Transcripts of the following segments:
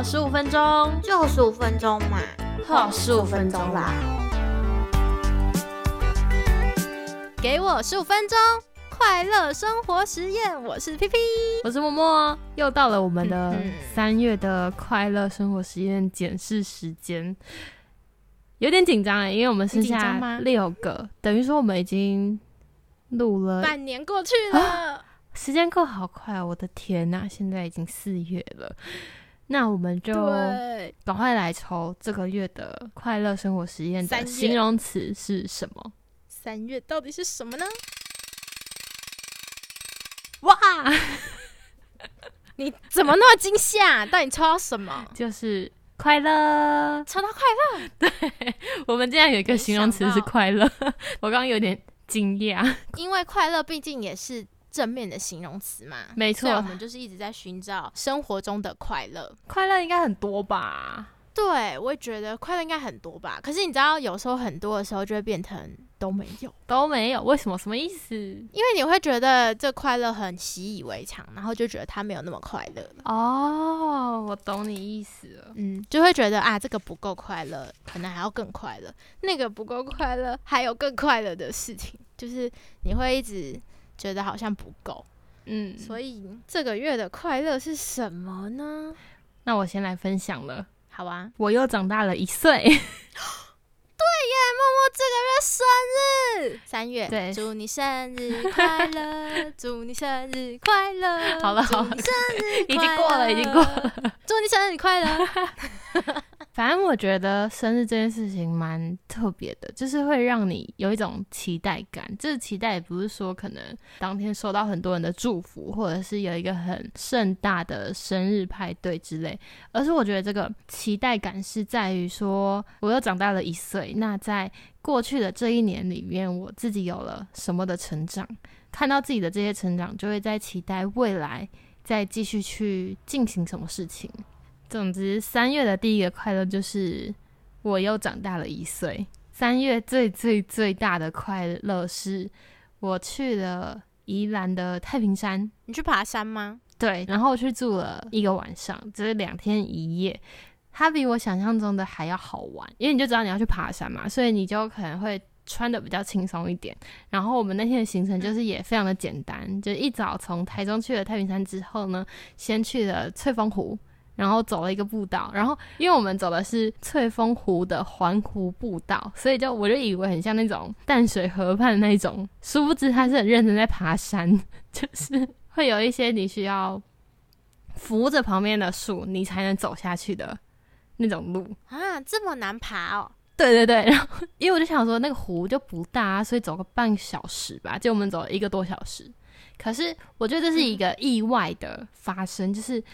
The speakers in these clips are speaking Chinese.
好十五分钟，就十五分钟嘛，好十五分钟啦。给我十五分钟，快乐生活实验。我是 P P，我是默默。又到了我们的三月的快乐生活实验检视时间，有点紧张哎，因为我们剩下六个，等于说我们已经录了半年过去了，时间过好快，我的天呐，现在已经四月了。那我们就赶快来抽这个月的快乐生活实验的形容词是什么？三月到底是什么呢？哇！你怎么那么惊吓？到底抽到什么？就是快乐，抽到快乐。对，我们今天有一个形容词是快乐。我刚刚有点惊讶，因为快乐毕竟也是。正面的形容词嘛，没错，我们就是一直在寻找生活中的快乐。快乐应该很多吧？对，我也觉得快乐应该很多吧。可是你知道，有时候很多的时候就会变成都没有，都没有。为什么？什么意思？因为你会觉得这快乐很习以为常，然后就觉得它没有那么快乐了。哦，我懂你意思了。嗯，就会觉得啊，这个不够快乐，可能还要更快乐；那个不够快乐，还有更快乐的事情。就是你会一直。觉得好像不够，嗯，所以这个月的快乐是什么呢？那我先来分享了，好啊，我又长大了一岁。对耶，默默这个月生日，三月，对，祝你生日快乐，祝你生日快乐。好了好了，生日 已经过了，已经过了，祝你生日快乐。反正我觉得生日这件事情蛮特别的，就是会让你有一种期待感。这个期待也不是说可能当天收到很多人的祝福，或者是有一个很盛大的生日派对之类，而是我觉得这个期待感是在于说，我又长大了一岁。那在过去的这一年里面，我自己有了什么的成长？看到自己的这些成长，就会在期待未来再继续去进行什么事情。总之，三月的第一个快乐就是我又长大了一岁。三月最最最大的快乐是我去了宜兰的太平山。你去爬山吗？对，然后去住了一个晚上，就是两天一夜。它比我想象中的还要好玩，因为你就知道你要去爬山嘛，所以你就可能会穿的比较轻松一点。然后我们那天的行程就是也非常的简单，就一早从台中去了太平山之后呢，先去了翠峰湖。然后走了一个步道，然后因为我们走的是翠峰湖的环湖步道，所以就我就以为很像那种淡水河畔的那种，殊不知他是很认真在爬山，就是会有一些你需要扶着旁边的树，你才能走下去的那种路啊，这么难爬哦。对对对，然后因为我就想说那个湖就不大，所以走个半小时吧，就我们走了一个多小时。可是我觉得这是一个意外的发生，就是。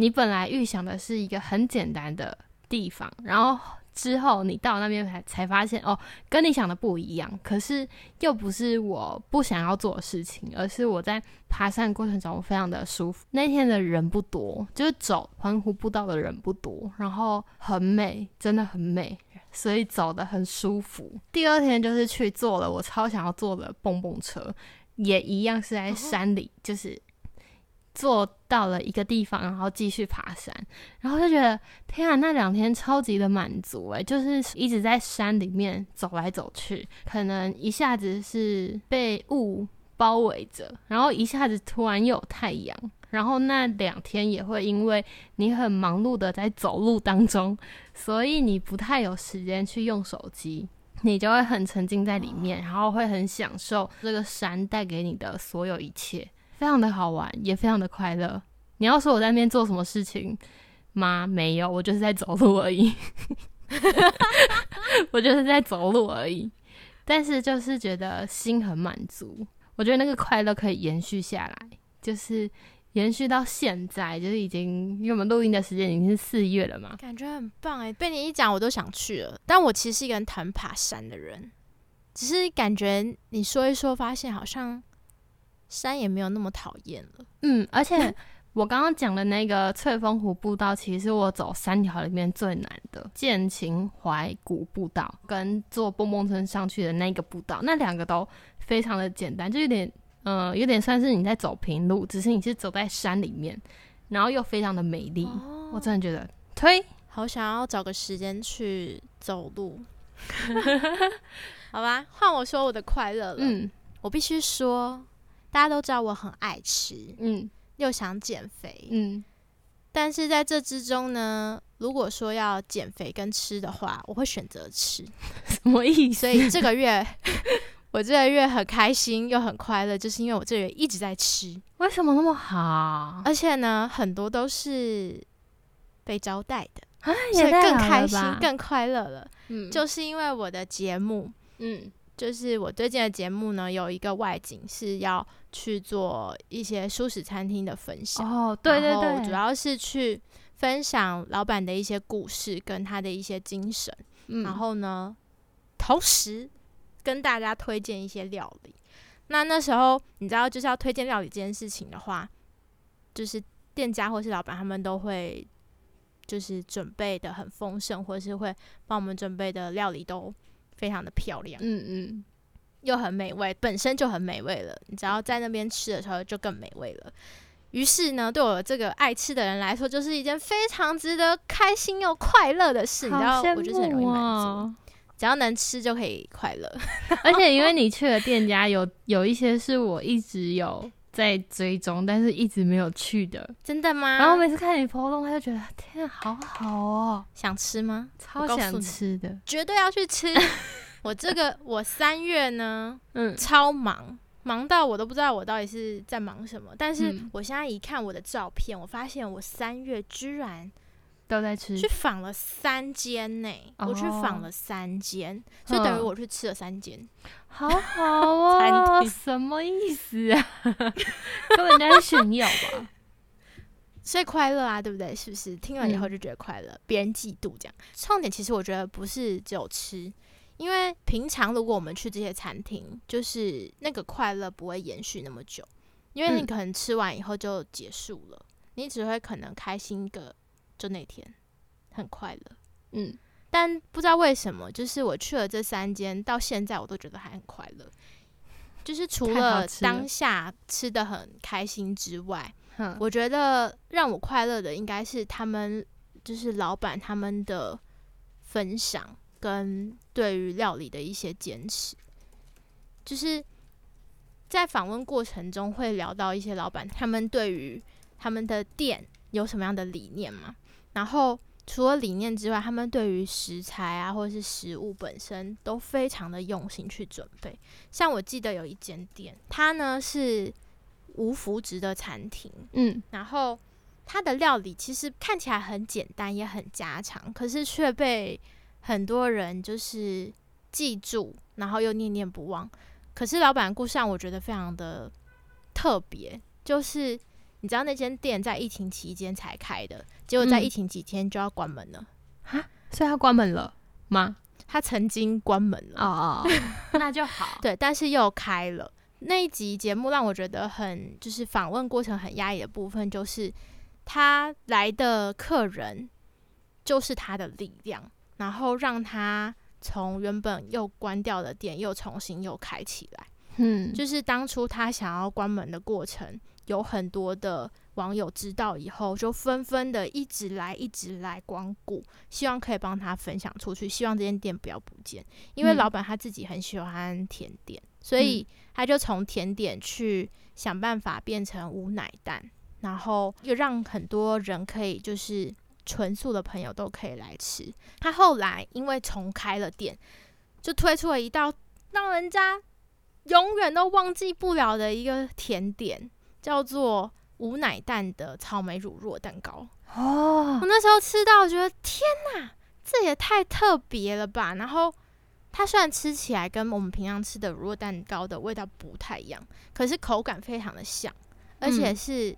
你本来预想的是一个很简单的地方，然后之后你到那边才才发现哦，跟你想的不一样。可是又不是我不想要做的事情，而是我在爬山过程中我非常的舒服。那天的人不多，就是走环湖步道的人不多，然后很美，真的很美，所以走的很舒服。第二天就是去坐了我超想要坐的蹦蹦车，也一样是在山里，就是。坐到了一个地方，然后继续爬山，然后就觉得天啊，那两天超级的满足诶，就是一直在山里面走来走去，可能一下子是被雾包围着，然后一下子突然有太阳，然后那两天也会因为你很忙碌的在走路当中，所以你不太有时间去用手机，你就会很沉浸在里面，然后会很享受这个山带给你的所有一切。非常的好玩，也非常的快乐。你要说我在那边做什么事情吗？没有，我就是在走路而已。我就是在走路而已。但是就是觉得心很满足。我觉得那个快乐可以延续下来，就是延续到现在，就是已经因为我们录音的时间已经是四月了嘛。感觉很棒哎，被你一讲我都想去了。但我其实是一个很讨厌爬山的人，只是感觉你说一说，发现好像。山也没有那么讨厌了，嗯，而且 我刚刚讲的那个翠峰湖步道，其实我走三条里面最难的，剑琴怀古步道跟坐蹦蹦车上去的那个步道，那两个都非常的简单，就有点，呃，有点算是你在走平路，只是你是走在山里面，然后又非常的美丽，我真的觉得推。好想要找个时间去走路。好吧，换我说我的快乐了。嗯，我必须说，大家都知道我很爱吃，嗯，又想减肥，嗯，但是在这之中呢，如果说要减肥跟吃的话，我会选择吃。什么意思？所以这个月。我这个月很开心又很快乐，就是因为我这个月一直在吃。为什么那么好？而且呢，很多都是被招待的，所以更开心、更快乐了。嗯，就是因为我的节目，嗯，就是我最近的节目呢，有一个外景是要去做一些素食餐厅的分享。哦，对对对，主要是去分享老板的一些故事跟他的一些精神。嗯，然后呢，同时。跟大家推荐一些料理，那那时候你知道就是要推荐料理这件事情的话，就是店家或是老板他们都会就是准备的很丰盛，或者是会帮我们准备的料理都非常的漂亮，嗯嗯，又很美味，本身就很美味了，你只要在那边吃的时候就更美味了。于是呢，对我这个爱吃的人来说，就是一件非常值得开心又快乐的事，你知道，我就是很容易满足。只要能吃就可以快乐，而且因为你去的店家有有一些是我一直有在追踪，但是一直没有去的，真的吗？然后每次看你活动，他就觉得天，好好哦，想吃吗？超想吃的，绝对要去吃。我这个我三月呢，嗯，超忙，忙到我都不知道我到底是在忙什么。但是我现在一看我的照片，我发现我三月居然。都在吃，去访了三间呢，我去访了三间，所以等于我去吃了三间，好好哦，什么意思啊？根本在炫耀吧？所以快乐啊，对不对？是不是？听了以后就觉得快乐，别人嫉妒这样。重点其实我觉得不是只有吃，因为平常如果我们去这些餐厅，就是那个快乐不会延续那么久，因为你可能吃完以后就结束了，你只会可能开心个。就那天很快乐，嗯，但不知道为什么，就是我去了这三间，到现在我都觉得还很快乐。就是除了当下吃的很开心之外，我觉得让我快乐的应该是他们，就是老板他们的分享跟对于料理的一些坚持。就是在访问过程中会聊到一些老板他们对于他们的店有什么样的理念嘛？然后除了理念之外，他们对于食材啊，或者是食物本身都非常的用心去准备。像我记得有一间店，它呢是无麸质的餐厅，嗯，然后它的料理其实看起来很简单，也很家常，可是却被很多人就是记住，然后又念念不忘。可是老板故事让我觉得非常的特别，就是。你知道那间店在疫情期间才开的，结果在疫情几天就要关门了，哈，所以他关门了吗？他曾经关门了哦，那就好。对，但是又开了。那一集节目让我觉得很，就是访问过程很压抑的部分，就是他来的客人就是他的力量，然后让他从原本又关掉的店又重新又开起来。嗯，就是当初他想要关门的过程。有很多的网友知道以后，就纷纷的一直来，一直来光顾，希望可以帮他分享出去，希望这间店不要不见。因为老板他自己很喜欢甜点，所以他就从甜点去想办法变成无奶蛋，然后又让很多人可以就是纯素的朋友都可以来吃。他后来因为重开了店，就推出了一道让人家永远都忘记不了的一个甜点。叫做无奶蛋的草莓乳酪蛋糕哦，我那时候吃到，觉得天哪，这也太特别了吧！然后它虽然吃起来跟我们平常吃的乳酪蛋糕的味道不太一样，可是口感非常的像，而且是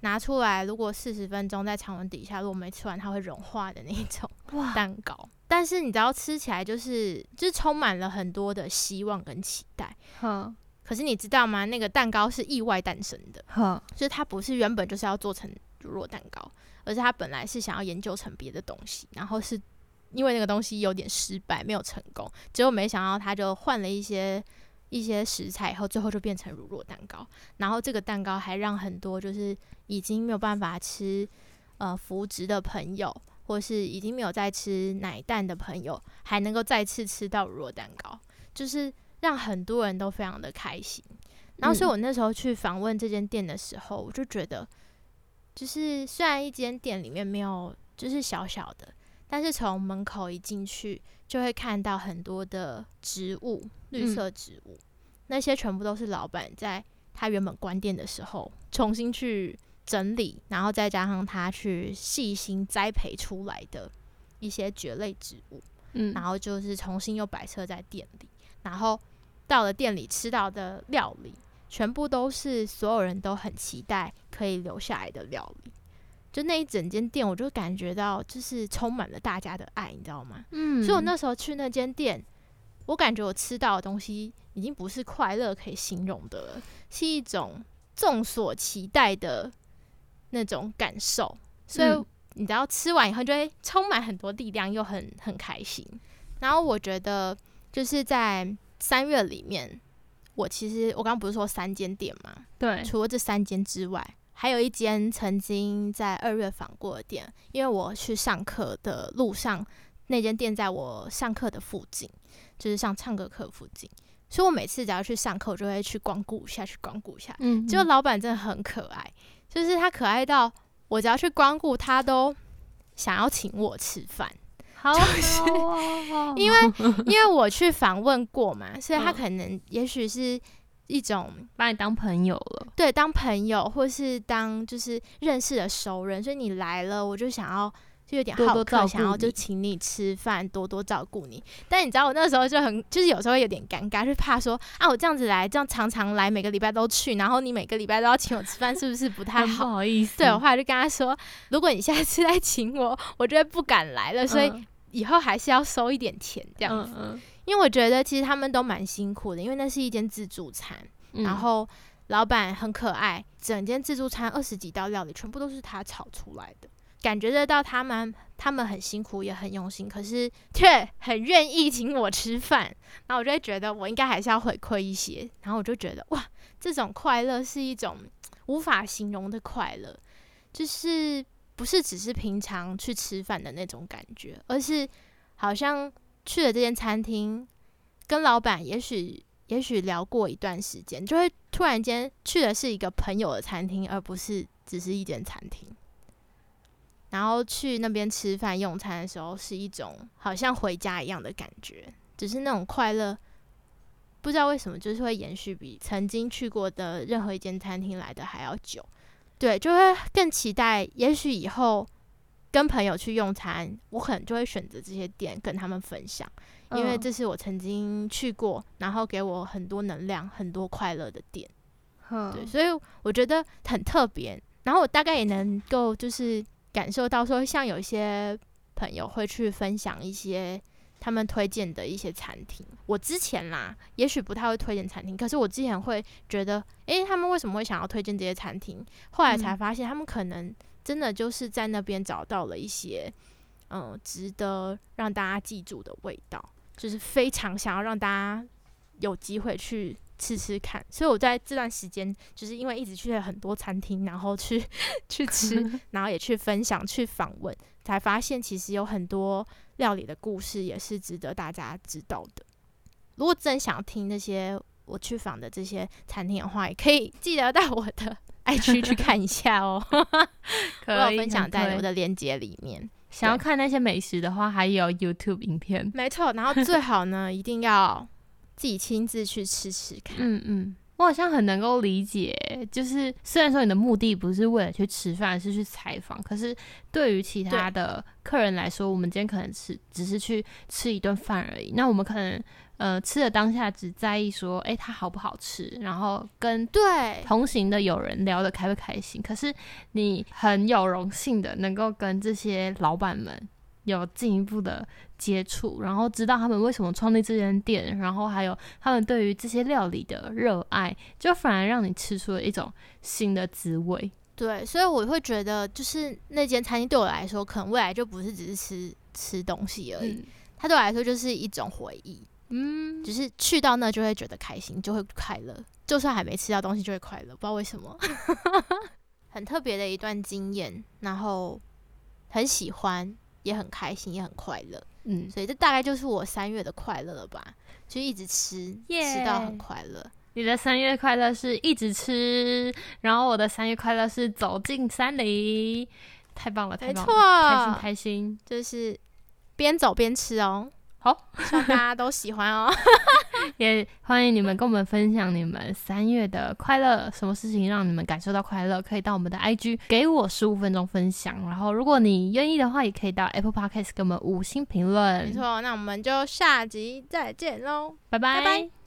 拿出来如果四十分钟在常温底下，如果没吃完它会融化的那种 蛋糕。但是你知道吃起来就是就是充满了很多的希望跟期待。可是你知道吗？那个蛋糕是意外诞生的，就是它不是原本就是要做成乳酪蛋糕，而是它本来是想要研究成别的东西，然后是因为那个东西有点失败，没有成功，结果没想到他就换了一些一些食材以后，最后就变成乳酪蛋糕。然后这个蛋糕还让很多就是已经没有办法吃呃福值的朋友，或是已经没有在吃奶蛋的朋友，还能够再次吃到乳酪蛋糕，就是让很多人都非常的开心。然后，所以我那时候去访问这间店的时候，我就觉得，就是虽然一间店里面没有，就是小小的，但是从门口一进去，就会看到很多的植物，绿色植物，那些全部都是老板在他原本关店的时候重新去整理，然后再加上他去细心栽培出来的一些蕨类植物，嗯，然后就是重新又摆设在店里，然后到了店里吃到的料理。全部都是所有人都很期待可以留下来的料理，就那一整间店，我就感觉到就是充满了大家的爱，你知道吗？嗯，所以我那时候去那间店，我感觉我吃到的东西已经不是快乐可以形容的了，是一种众所期待的那种感受。所以你知道，吃完以后就会充满很多力量，又很很开心。然后我觉得就是在三月里面。我其实我刚刚不是说三间店吗？对，除了这三间之外，还有一间曾经在二月访过的店，因为我去上课的路上，那间店在我上课的附近，就是上唱歌课附近，所以我每次只要去上课，我就会去光顾一下，去光顾一下。嗯，结果老板真的很可爱，就是他可爱到我只要去光顾，他都想要请我吃饭。就是因为因为我去访问过嘛，所以他可能也许是一种把你当朋友了，对，当朋友或是当就是认识的熟人，所以你来了，我就想要就有点好客，想要就请你吃饭，多多照顾你。但你知道我那时候就很就是有时候有点尴尬，就怕说啊，我这样子来，这样常常来，每个礼拜都去，然后你每个礼拜都要请我吃饭，是不是不太好？不好意思，对我后来就跟他说，如果你下次再请我，我就会不敢来了，所以。以后还是要收一点钱这样子，因为我觉得其实他们都蛮辛苦的，因为那是一间自助餐，然后老板很可爱，整间自助餐二十几道料理全部都是他炒出来的，感觉得到他们他们很辛苦也很用心，可是却很愿意请我吃饭，然后我就会觉得我应该还是要回馈一些，然后我就觉得哇，这种快乐是一种无法形容的快乐，就是。不是只是平常去吃饭的那种感觉，而是好像去了这间餐厅，跟老板也许也许聊过一段时间，就会突然间去的是一个朋友的餐厅，而不是只是一间餐厅。然后去那边吃饭用餐的时候，是一种好像回家一样的感觉，只是那种快乐，不知道为什么就是会延续比曾经去过的任何一间餐厅来的还要久。对，就会更期待。也许以后跟朋友去用餐，我可能就会选择这些店跟他们分享，因为这是我曾经去过，然后给我很多能量、很多快乐的店。对，所以我觉得很特别。然后我大概也能够就是感受到，说像有一些朋友会去分享一些。他们推荐的一些餐厅，我之前啦，也许不太会推荐餐厅，可是我之前会觉得，诶，他们为什么会想要推荐这些餐厅？后来才发现，他们可能真的就是在那边找到了一些，嗯，值得让大家记住的味道，就是非常想要让大家有机会去吃吃看。所以我在这段时间，就是因为一直去了很多餐厅，然后去 去吃，然后也去分享、去访问，才发现其实有很多。料理的故事也是值得大家知道的。如果真想听那些我去访的这些餐厅的话，也可以记得到我的爱区去看一下哦。我有分享在我的链接里面。想要看那些美食的话，还有 YouTube 影片。没错，然后最好呢，一定要自己亲自去吃吃看。嗯嗯。我好像很能够理解，就是虽然说你的目的不是为了去吃饭，是去采访，可是对于其他的客人来说，我们今天可能是只是去吃一顿饭而已。那我们可能呃吃的当下只在意说，哎，它好不好吃，然后跟对同行的友人聊得开不开心。可是你很有荣幸的能够跟这些老板们。有进一步的接触，然后知道他们为什么创立这间店，然后还有他们对于这些料理的热爱，就反而让你吃出了一种新的滋味。对，所以我会觉得，就是那间餐厅对我来说，可能未来就不是只是吃吃东西而已，它对我来说就是一种回忆。嗯，只是去到那就会觉得开心，就会快乐，就算还没吃到东西就会快乐，不知道为什么，很特别的一段经验，然后很喜欢，也很开心，也很快乐。嗯，所以这大概就是我三月的快乐了吧，就一直吃，吃到很快乐。你的三月快乐是一直吃，然后我的三月快乐是走进山里，太棒了，太棒了，开心开心，就是边走边吃哦。好，希望大家都喜欢哦。也欢迎你们跟我们分享你们三月的快乐，什么事情让你们感受到快乐？可以到我们的 IG 给我十五分钟分享。然后，如果你愿意的话，也可以到 Apple Podcast 给我们五星评论。没错，那我们就下集再见喽，拜拜。